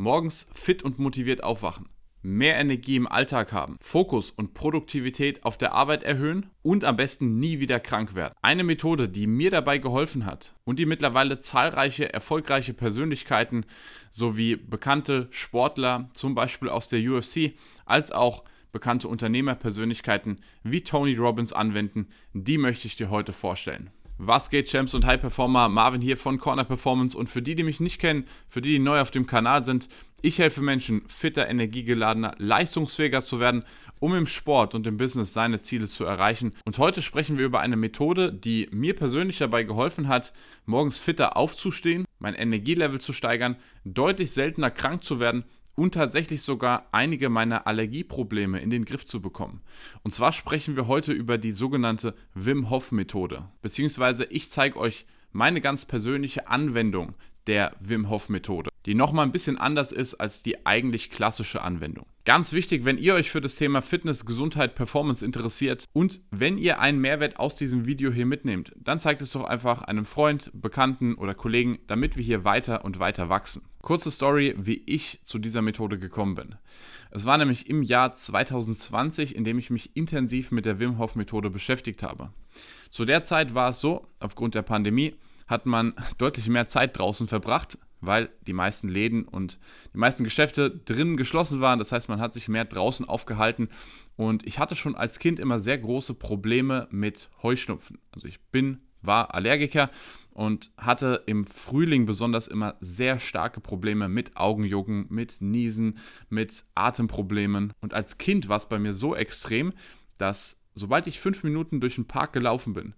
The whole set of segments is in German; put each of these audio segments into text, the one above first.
Morgens fit und motiviert aufwachen, mehr Energie im Alltag haben, Fokus und Produktivität auf der Arbeit erhöhen und am besten nie wieder krank werden. Eine Methode, die mir dabei geholfen hat und die mittlerweile zahlreiche erfolgreiche Persönlichkeiten sowie bekannte Sportler, zum Beispiel aus der UFC, als auch bekannte Unternehmerpersönlichkeiten wie Tony Robbins anwenden, die möchte ich dir heute vorstellen. Was geht, Champs und High Performer? Marvin hier von Corner Performance. Und für die, die mich nicht kennen, für die, die neu auf dem Kanal sind, ich helfe Menschen, fitter, energiegeladener, leistungsfähiger zu werden, um im Sport und im Business seine Ziele zu erreichen. Und heute sprechen wir über eine Methode, die mir persönlich dabei geholfen hat, morgens fitter aufzustehen, mein Energielevel zu steigern, deutlich seltener krank zu werden und tatsächlich sogar einige meiner Allergieprobleme in den Griff zu bekommen. Und zwar sprechen wir heute über die sogenannte Wim Hof Methode, beziehungsweise ich zeige euch meine ganz persönliche Anwendung der Wim Hof Methode, die nochmal ein bisschen anders ist als die eigentlich klassische Anwendung. Ganz wichtig, wenn ihr euch für das Thema Fitness, Gesundheit, Performance interessiert und wenn ihr einen Mehrwert aus diesem Video hier mitnehmt, dann zeigt es doch einfach einem Freund, Bekannten oder Kollegen, damit wir hier weiter und weiter wachsen. Kurze Story, wie ich zu dieser Methode gekommen bin. Es war nämlich im Jahr 2020, in dem ich mich intensiv mit der Wim Hof Methode beschäftigt habe. Zu der Zeit war es so, aufgrund der Pandemie hat man deutlich mehr Zeit draußen verbracht, weil die meisten Läden und die meisten Geschäfte drinnen geschlossen waren. Das heißt, man hat sich mehr draußen aufgehalten. Und ich hatte schon als Kind immer sehr große Probleme mit Heuschnupfen. Also ich bin, war Allergiker und hatte im Frühling besonders immer sehr starke Probleme mit Augenjucken, mit Niesen, mit Atemproblemen. Und als Kind war es bei mir so extrem, dass sobald ich fünf Minuten durch den Park gelaufen bin,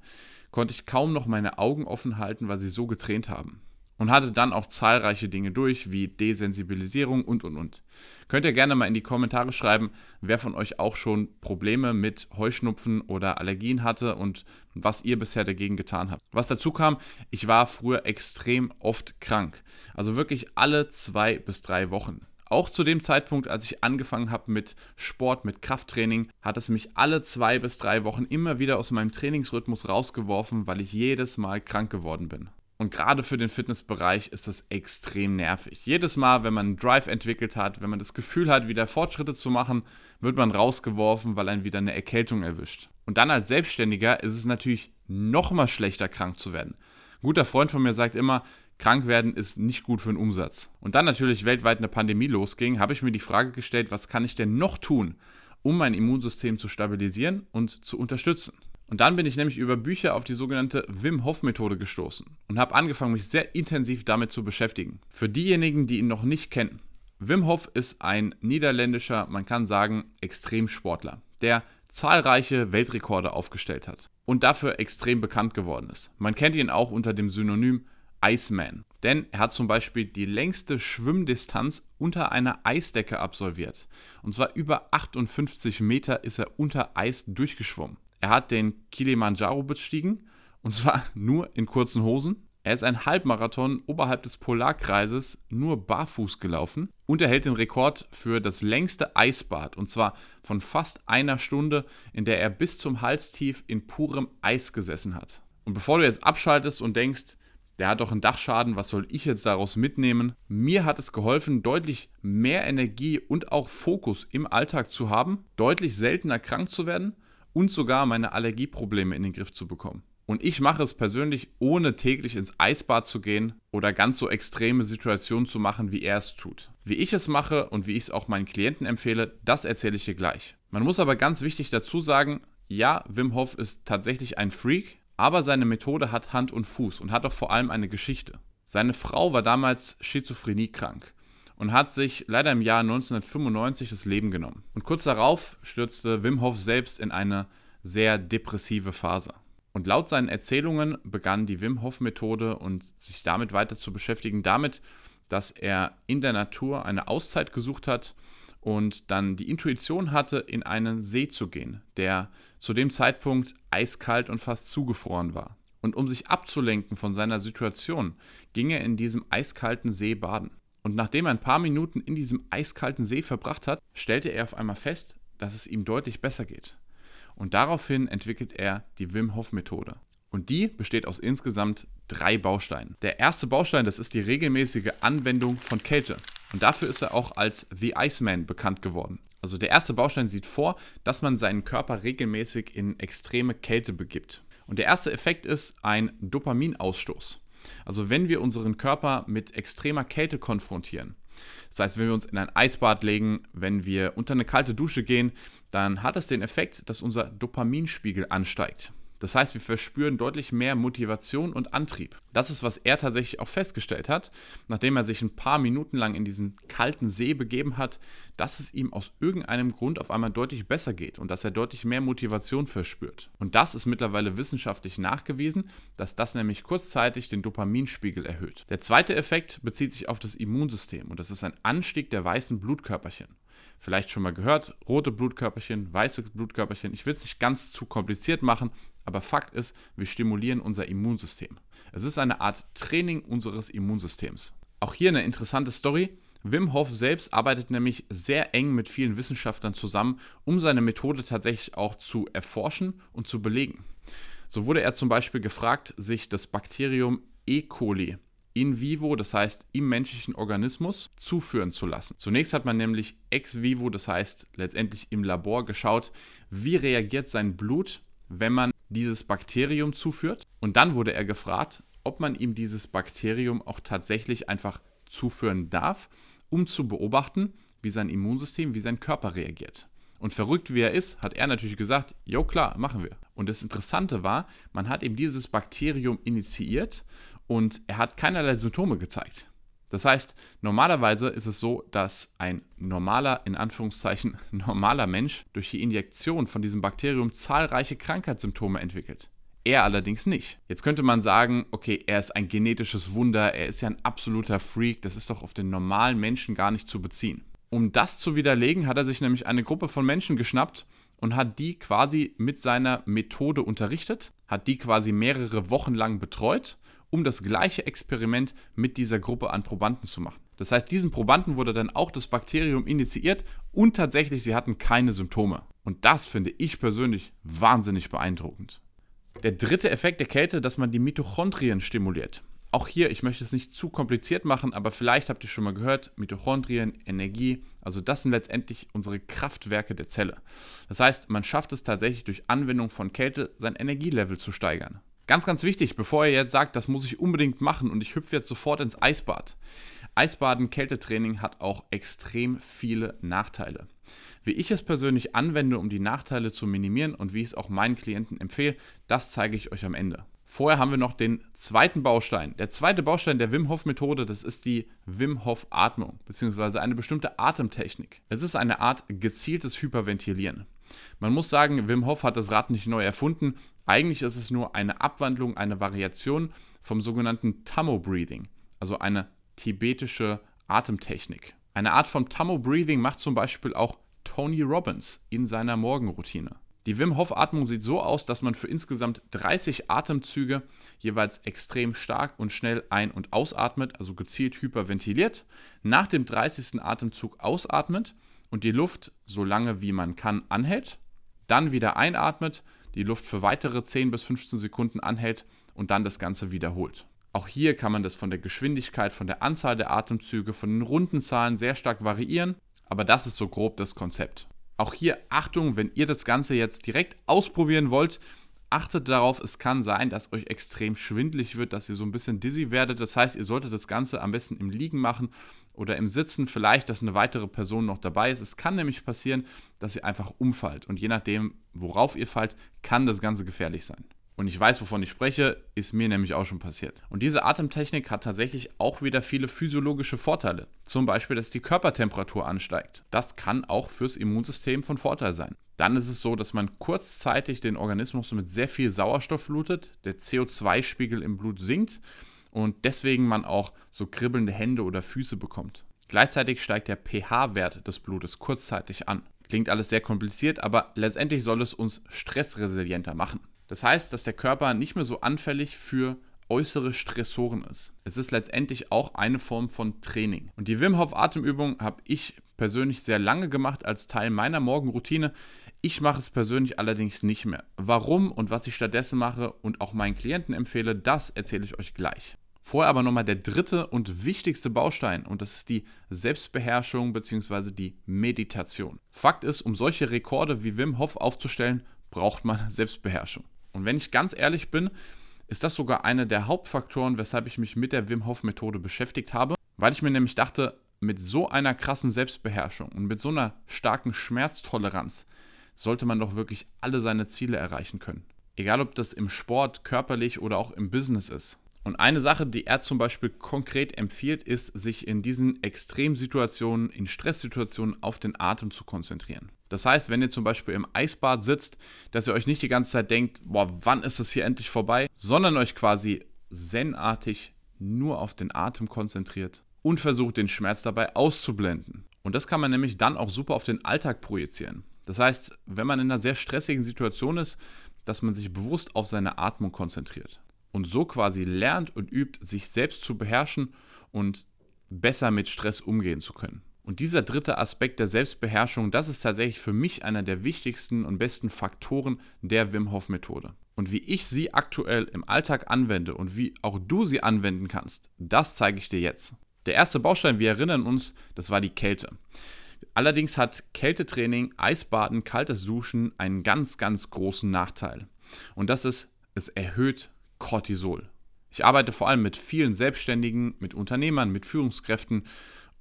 konnte ich kaum noch meine Augen offen halten, weil sie so getränt haben. Und hatte dann auch zahlreiche Dinge durch, wie Desensibilisierung und und und. Könnt ihr gerne mal in die Kommentare schreiben, wer von euch auch schon Probleme mit Heuschnupfen oder Allergien hatte und was ihr bisher dagegen getan habt. Was dazu kam, ich war früher extrem oft krank. Also wirklich alle zwei bis drei Wochen. Auch zu dem Zeitpunkt, als ich angefangen habe mit Sport, mit Krafttraining, hat es mich alle zwei bis drei Wochen immer wieder aus meinem Trainingsrhythmus rausgeworfen, weil ich jedes Mal krank geworden bin. Und gerade für den Fitnessbereich ist das extrem nervig. Jedes Mal, wenn man einen Drive entwickelt hat, wenn man das Gefühl hat, wieder Fortschritte zu machen, wird man rausgeworfen, weil einen wieder eine Erkältung erwischt. Und dann als Selbstständiger ist es natürlich noch mal schlechter, krank zu werden. Ein guter Freund von mir sagt immer, krank werden ist nicht gut für den Umsatz. Und dann natürlich weltweit eine Pandemie losging, habe ich mir die Frage gestellt, was kann ich denn noch tun, um mein Immunsystem zu stabilisieren und zu unterstützen. Und dann bin ich nämlich über Bücher auf die sogenannte Wim Hof Methode gestoßen und habe angefangen, mich sehr intensiv damit zu beschäftigen. Für diejenigen, die ihn noch nicht kennen, Wim Hof ist ein niederländischer, man kann sagen, Extremsportler, der zahlreiche Weltrekorde aufgestellt hat und dafür extrem bekannt geworden ist. Man kennt ihn auch unter dem Synonym Iceman. Denn er hat zum Beispiel die längste Schwimmdistanz unter einer Eisdecke absolviert. Und zwar über 58 Meter ist er unter Eis durchgeschwommen. Er hat den Kilimanjaro bestiegen. Und zwar nur in kurzen Hosen. Er ist ein Halbmarathon oberhalb des Polarkreises nur barfuß gelaufen und er hält den Rekord für das längste Eisbad und zwar von fast einer Stunde, in der er bis zum Halstief in purem Eis gesessen hat. Und bevor du jetzt abschaltest und denkst, der hat doch einen Dachschaden, was soll ich jetzt daraus mitnehmen? Mir hat es geholfen, deutlich mehr Energie und auch Fokus im Alltag zu haben, deutlich seltener krank zu werden und sogar meine Allergieprobleme in den Griff zu bekommen. Und ich mache es persönlich, ohne täglich ins Eisbad zu gehen oder ganz so extreme Situationen zu machen, wie er es tut. Wie ich es mache und wie ich es auch meinen Klienten empfehle, das erzähle ich hier gleich. Man muss aber ganz wichtig dazu sagen, ja, Wim Hof ist tatsächlich ein Freak, aber seine Methode hat Hand und Fuß und hat auch vor allem eine Geschichte. Seine Frau war damals schizophreniekrank und hat sich leider im Jahr 1995 das Leben genommen. Und kurz darauf stürzte Wim Hof selbst in eine sehr depressive Phase. Und laut seinen Erzählungen begann die Wim Hof Methode und sich damit weiter zu beschäftigen, damit, dass er in der Natur eine Auszeit gesucht hat und dann die Intuition hatte, in einen See zu gehen, der zu dem Zeitpunkt eiskalt und fast zugefroren war. Und um sich abzulenken von seiner Situation, ging er in diesem eiskalten See baden. Und nachdem er ein paar Minuten in diesem eiskalten See verbracht hat, stellte er auf einmal fest, dass es ihm deutlich besser geht. Und daraufhin entwickelt er die Wim Hof Methode. Und die besteht aus insgesamt drei Bausteinen. Der erste Baustein, das ist die regelmäßige Anwendung von Kälte. Und dafür ist er auch als The Iceman bekannt geworden. Also der erste Baustein sieht vor, dass man seinen Körper regelmäßig in extreme Kälte begibt. Und der erste Effekt ist ein Dopaminausstoß. Also wenn wir unseren Körper mit extremer Kälte konfrontieren, das heißt, wenn wir uns in ein Eisbad legen, wenn wir unter eine kalte Dusche gehen, dann hat es den Effekt, dass unser Dopaminspiegel ansteigt. Das heißt, wir verspüren deutlich mehr Motivation und Antrieb. Das ist, was er tatsächlich auch festgestellt hat, nachdem er sich ein paar Minuten lang in diesen kalten See begeben hat, dass es ihm aus irgendeinem Grund auf einmal deutlich besser geht und dass er deutlich mehr Motivation verspürt. Und das ist mittlerweile wissenschaftlich nachgewiesen, dass das nämlich kurzzeitig den Dopaminspiegel erhöht. Der zweite Effekt bezieht sich auf das Immunsystem und das ist ein Anstieg der weißen Blutkörperchen vielleicht schon mal gehört, rote Blutkörperchen, weiße Blutkörperchen. Ich will es nicht ganz zu kompliziert machen, aber Fakt ist, wir stimulieren unser Immunsystem. Es ist eine Art Training unseres Immunsystems. Auch hier eine interessante Story. Wim Hof selbst arbeitet nämlich sehr eng mit vielen Wissenschaftlern zusammen, um seine Methode tatsächlich auch zu erforschen und zu belegen. So wurde er zum Beispiel gefragt, sich das Bakterium E. coli in vivo, das heißt im menschlichen Organismus, zuführen zu lassen. Zunächst hat man nämlich ex vivo, das heißt letztendlich im Labor geschaut, wie reagiert sein Blut, wenn man dieses Bakterium zuführt. Und dann wurde er gefragt, ob man ihm dieses Bakterium auch tatsächlich einfach zuführen darf, um zu beobachten, wie sein Immunsystem, wie sein Körper reagiert. Und verrückt wie er ist, hat er natürlich gesagt, jo klar, machen wir. Und das Interessante war, man hat ihm dieses Bakterium initiiert und er hat keinerlei Symptome gezeigt. Das heißt, normalerweise ist es so, dass ein normaler, in Anführungszeichen, normaler Mensch durch die Injektion von diesem Bakterium zahlreiche Krankheitssymptome entwickelt. Er allerdings nicht. Jetzt könnte man sagen, okay, er ist ein genetisches Wunder, er ist ja ein absoluter Freak, das ist doch auf den normalen Menschen gar nicht zu beziehen. Um das zu widerlegen, hat er sich nämlich eine Gruppe von Menschen geschnappt und hat die quasi mit seiner Methode unterrichtet, hat die quasi mehrere Wochen lang betreut um das gleiche Experiment mit dieser Gruppe an Probanden zu machen. Das heißt, diesen Probanden wurde dann auch das Bakterium initiiert und tatsächlich, sie hatten keine Symptome. Und das finde ich persönlich wahnsinnig beeindruckend. Der dritte Effekt der Kälte, dass man die Mitochondrien stimuliert. Auch hier, ich möchte es nicht zu kompliziert machen, aber vielleicht habt ihr schon mal gehört, Mitochondrien, Energie, also das sind letztendlich unsere Kraftwerke der Zelle. Das heißt, man schafft es tatsächlich durch Anwendung von Kälte, sein Energielevel zu steigern. Ganz, ganz wichtig, bevor ihr jetzt sagt, das muss ich unbedingt machen und ich hüpfe jetzt sofort ins Eisbad. Eisbaden, Kältetraining hat auch extrem viele Nachteile. Wie ich es persönlich anwende, um die Nachteile zu minimieren und wie ich es auch meinen Klienten empfehle, das zeige ich euch am Ende. Vorher haben wir noch den zweiten Baustein. Der zweite Baustein der Wim Hof Methode, das ist die Wim Hof Atmung, beziehungsweise eine bestimmte Atemtechnik. Es ist eine Art gezieltes Hyperventilieren. Man muss sagen, Wim Hof hat das Rad nicht neu erfunden. Eigentlich ist es nur eine Abwandlung, eine Variation vom sogenannten Tammo Breathing, also eine tibetische Atemtechnik. Eine Art von Tammo Breathing macht zum Beispiel auch Tony Robbins in seiner Morgenroutine. Die Wim Hof Atmung sieht so aus, dass man für insgesamt 30 Atemzüge jeweils extrem stark und schnell ein- und ausatmet, also gezielt hyperventiliert, nach dem 30. Atemzug ausatmet und die Luft so lange wie man kann anhält, dann wieder einatmet die Luft für weitere 10 bis 15 Sekunden anhält und dann das Ganze wiederholt. Auch hier kann man das von der Geschwindigkeit, von der Anzahl der Atemzüge, von den Rundenzahlen sehr stark variieren, aber das ist so grob das Konzept. Auch hier Achtung, wenn ihr das Ganze jetzt direkt ausprobieren wollt, achtet darauf, es kann sein, dass euch extrem schwindlig wird, dass ihr so ein bisschen dizzy werdet. Das heißt, ihr solltet das Ganze am besten im Liegen machen oder im Sitzen, vielleicht, dass eine weitere Person noch dabei ist. Es kann nämlich passieren, dass ihr einfach umfallt und je nachdem, worauf ihr fallt, kann das Ganze gefährlich sein. Und ich weiß, wovon ich spreche, ist mir nämlich auch schon passiert. Und diese Atemtechnik hat tatsächlich auch wieder viele physiologische Vorteile. Zum Beispiel, dass die Körpertemperatur ansteigt. Das kann auch fürs Immunsystem von Vorteil sein. Dann ist es so, dass man kurzzeitig den Organismus mit sehr viel Sauerstoff flutet, der CO2-Spiegel im Blut sinkt und deswegen man auch so kribbelnde Hände oder Füße bekommt. Gleichzeitig steigt der pH-Wert des Blutes kurzzeitig an. Klingt alles sehr kompliziert, aber letztendlich soll es uns stressresilienter machen. Das heißt, dass der Körper nicht mehr so anfällig für äußere Stressoren ist. Es ist letztendlich auch eine Form von Training. Und die Wim Hof Atemübung habe ich persönlich sehr lange gemacht als Teil meiner Morgenroutine. Ich mache es persönlich allerdings nicht mehr. Warum und was ich stattdessen mache und auch meinen Klienten empfehle, das erzähle ich euch gleich. Vorher aber nochmal der dritte und wichtigste Baustein und das ist die Selbstbeherrschung bzw. die Meditation. Fakt ist, um solche Rekorde wie Wim Hof aufzustellen, braucht man Selbstbeherrschung. Und wenn ich ganz ehrlich bin, ist das sogar einer der Hauptfaktoren, weshalb ich mich mit der Wim Hof Methode beschäftigt habe, weil ich mir nämlich dachte, mit so einer krassen Selbstbeherrschung und mit so einer starken Schmerztoleranz sollte man doch wirklich alle seine Ziele erreichen können. Egal ob das im Sport, körperlich oder auch im Business ist. Und eine Sache, die er zum Beispiel konkret empfiehlt, ist, sich in diesen Extremsituationen, in Stresssituationen auf den Atem zu konzentrieren. Das heißt, wenn ihr zum Beispiel im Eisbad sitzt, dass ihr euch nicht die ganze Zeit denkt, boah, wann ist das hier endlich vorbei, sondern euch quasi zenartig nur auf den Atem konzentriert und versucht, den Schmerz dabei auszublenden. Und das kann man nämlich dann auch super auf den Alltag projizieren. Das heißt, wenn man in einer sehr stressigen Situation ist, dass man sich bewusst auf seine Atmung konzentriert und so quasi lernt und übt, sich selbst zu beherrschen und besser mit Stress umgehen zu können. Und dieser dritte Aspekt der Selbstbeherrschung, das ist tatsächlich für mich einer der wichtigsten und besten Faktoren der Wim Hof Methode. Und wie ich sie aktuell im Alltag anwende und wie auch du sie anwenden kannst, das zeige ich dir jetzt. Der erste Baustein, wir erinnern uns, das war die Kälte. Allerdings hat Kältetraining, Eisbaden, kaltes Duschen einen ganz, ganz großen Nachteil. Und das ist, es erhöht Cortisol. Ich arbeite vor allem mit vielen Selbstständigen, mit Unternehmern, mit Führungskräften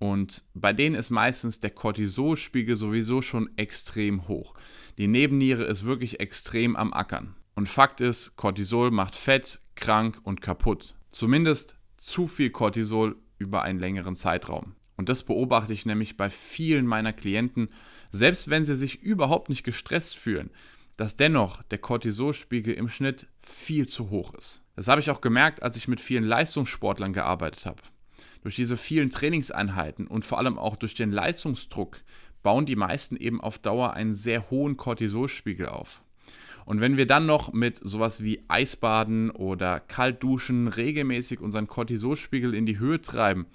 und bei denen ist meistens der Cortisolspiegel sowieso schon extrem hoch. Die Nebenniere ist wirklich extrem am Ackern. Und Fakt ist, Cortisol macht fett, krank und kaputt. Zumindest zu viel Cortisol über einen längeren Zeitraum. Und das beobachte ich nämlich bei vielen meiner Klienten, selbst wenn sie sich überhaupt nicht gestresst fühlen, dass dennoch der Cortisolspiegel im Schnitt viel zu hoch ist. Das habe ich auch gemerkt, als ich mit vielen Leistungssportlern gearbeitet habe. Durch diese vielen Trainingseinheiten und vor allem auch durch den Leistungsdruck bauen die meisten eben auf Dauer einen sehr hohen Cortisolspiegel auf. Und wenn wir dann noch mit sowas wie Eisbaden oder Kaltduschen regelmäßig unseren Cortisolspiegel in die Höhe treiben,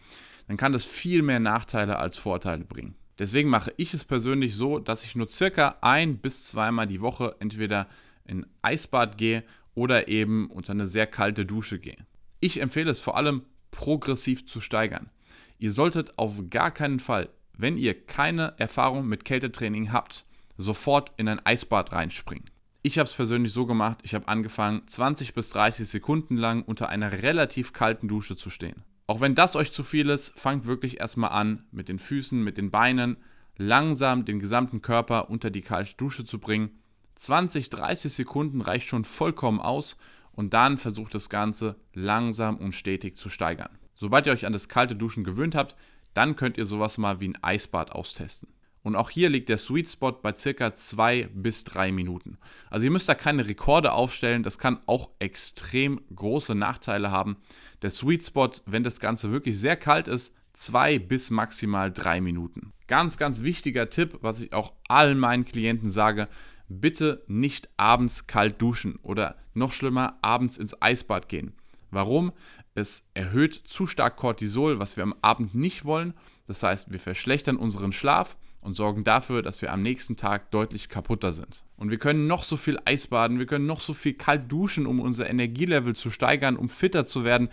dann kann das viel mehr Nachteile als Vorteile bringen. Deswegen mache ich es persönlich so, dass ich nur circa ein bis zweimal die Woche entweder in Eisbad gehe oder eben unter eine sehr kalte Dusche gehe. Ich empfehle es vor allem progressiv zu steigern. Ihr solltet auf gar keinen Fall, wenn ihr keine Erfahrung mit Kältetraining habt, sofort in ein Eisbad reinspringen. Ich habe es persönlich so gemacht, ich habe angefangen, 20 bis 30 Sekunden lang unter einer relativ kalten Dusche zu stehen. Auch wenn das euch zu viel ist, fangt wirklich erstmal an, mit den Füßen, mit den Beinen, langsam den gesamten Körper unter die kalte Dusche zu bringen. 20, 30 Sekunden reicht schon vollkommen aus und dann versucht das Ganze langsam und stetig zu steigern. Sobald ihr euch an das kalte Duschen gewöhnt habt, dann könnt ihr sowas mal wie ein Eisbad austesten. Und auch hier liegt der Sweet Spot bei circa 2 bis 3 Minuten. Also ihr müsst da keine Rekorde aufstellen, das kann auch extrem große Nachteile haben. Der Sweet Spot, wenn das Ganze wirklich sehr kalt ist, 2 bis maximal 3 Minuten. Ganz, ganz wichtiger Tipp, was ich auch allen meinen Klienten sage, bitte nicht abends kalt duschen oder noch schlimmer, abends ins Eisbad gehen. Warum? Es erhöht zu stark Cortisol, was wir am Abend nicht wollen. Das heißt, wir verschlechtern unseren Schlaf und sorgen dafür, dass wir am nächsten Tag deutlich kaputter sind. Und wir können noch so viel Eisbaden, wir können noch so viel kalt duschen, um unser Energielevel zu steigern, um fitter zu werden.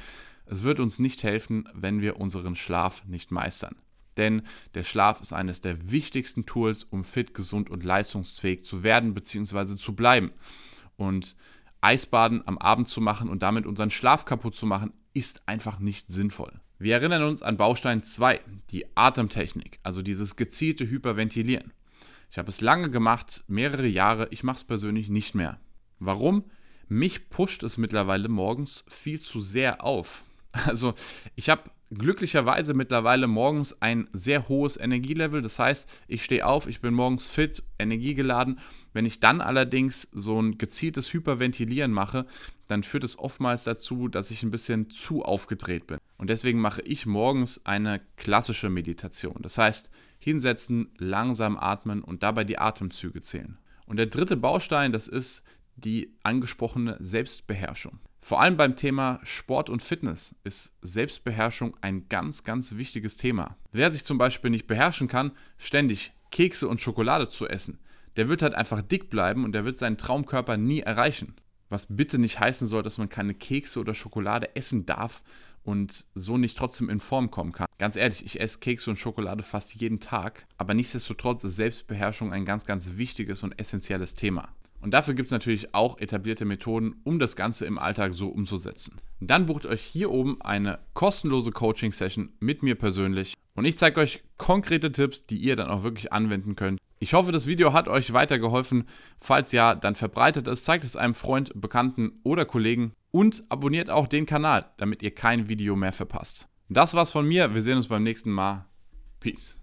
Es wird uns nicht helfen, wenn wir unseren Schlaf nicht meistern. Denn der Schlaf ist eines der wichtigsten Tools, um fit, gesund und leistungsfähig zu werden bzw. zu bleiben. Und Eisbaden am Abend zu machen und damit unseren Schlaf kaputt zu machen, ist einfach nicht sinnvoll. Wir erinnern uns an Baustein 2, die Atemtechnik, also dieses gezielte Hyperventilieren. Ich habe es lange gemacht, mehrere Jahre, ich mache es persönlich nicht mehr. Warum? Mich pusht es mittlerweile morgens viel zu sehr auf. Also ich habe glücklicherweise mittlerweile morgens ein sehr hohes Energielevel. Das heißt, ich stehe auf, ich bin morgens fit, energiegeladen. Wenn ich dann allerdings so ein gezieltes Hyperventilieren mache, dann führt es oftmals dazu, dass ich ein bisschen zu aufgedreht bin. Und deswegen mache ich morgens eine klassische Meditation. Das heißt, hinsetzen, langsam atmen und dabei die Atemzüge zählen. Und der dritte Baustein, das ist die angesprochene Selbstbeherrschung. Vor allem beim Thema Sport und Fitness ist Selbstbeherrschung ein ganz, ganz wichtiges Thema. Wer sich zum Beispiel nicht beherrschen kann, ständig Kekse und Schokolade zu essen, der wird halt einfach dick bleiben und der wird seinen Traumkörper nie erreichen. was bitte nicht heißen soll, dass man keine Kekse oder Schokolade essen darf und so nicht trotzdem in Form kommen kann. Ganz ehrlich, ich esse Kekse und Schokolade fast jeden Tag, aber nichtsdestotrotz ist Selbstbeherrschung ein ganz, ganz wichtiges und essentielles Thema. Und dafür gibt es natürlich auch etablierte Methoden, um das Ganze im Alltag so umzusetzen. Dann bucht euch hier oben eine kostenlose Coaching-Session mit mir persönlich und ich zeige euch konkrete Tipps, die ihr dann auch wirklich anwenden könnt. Ich hoffe, das Video hat euch weitergeholfen. Falls ja, dann verbreitet es, zeigt es einem Freund, Bekannten oder Kollegen und abonniert auch den Kanal, damit ihr kein Video mehr verpasst. Das war's von mir. Wir sehen uns beim nächsten Mal. Peace.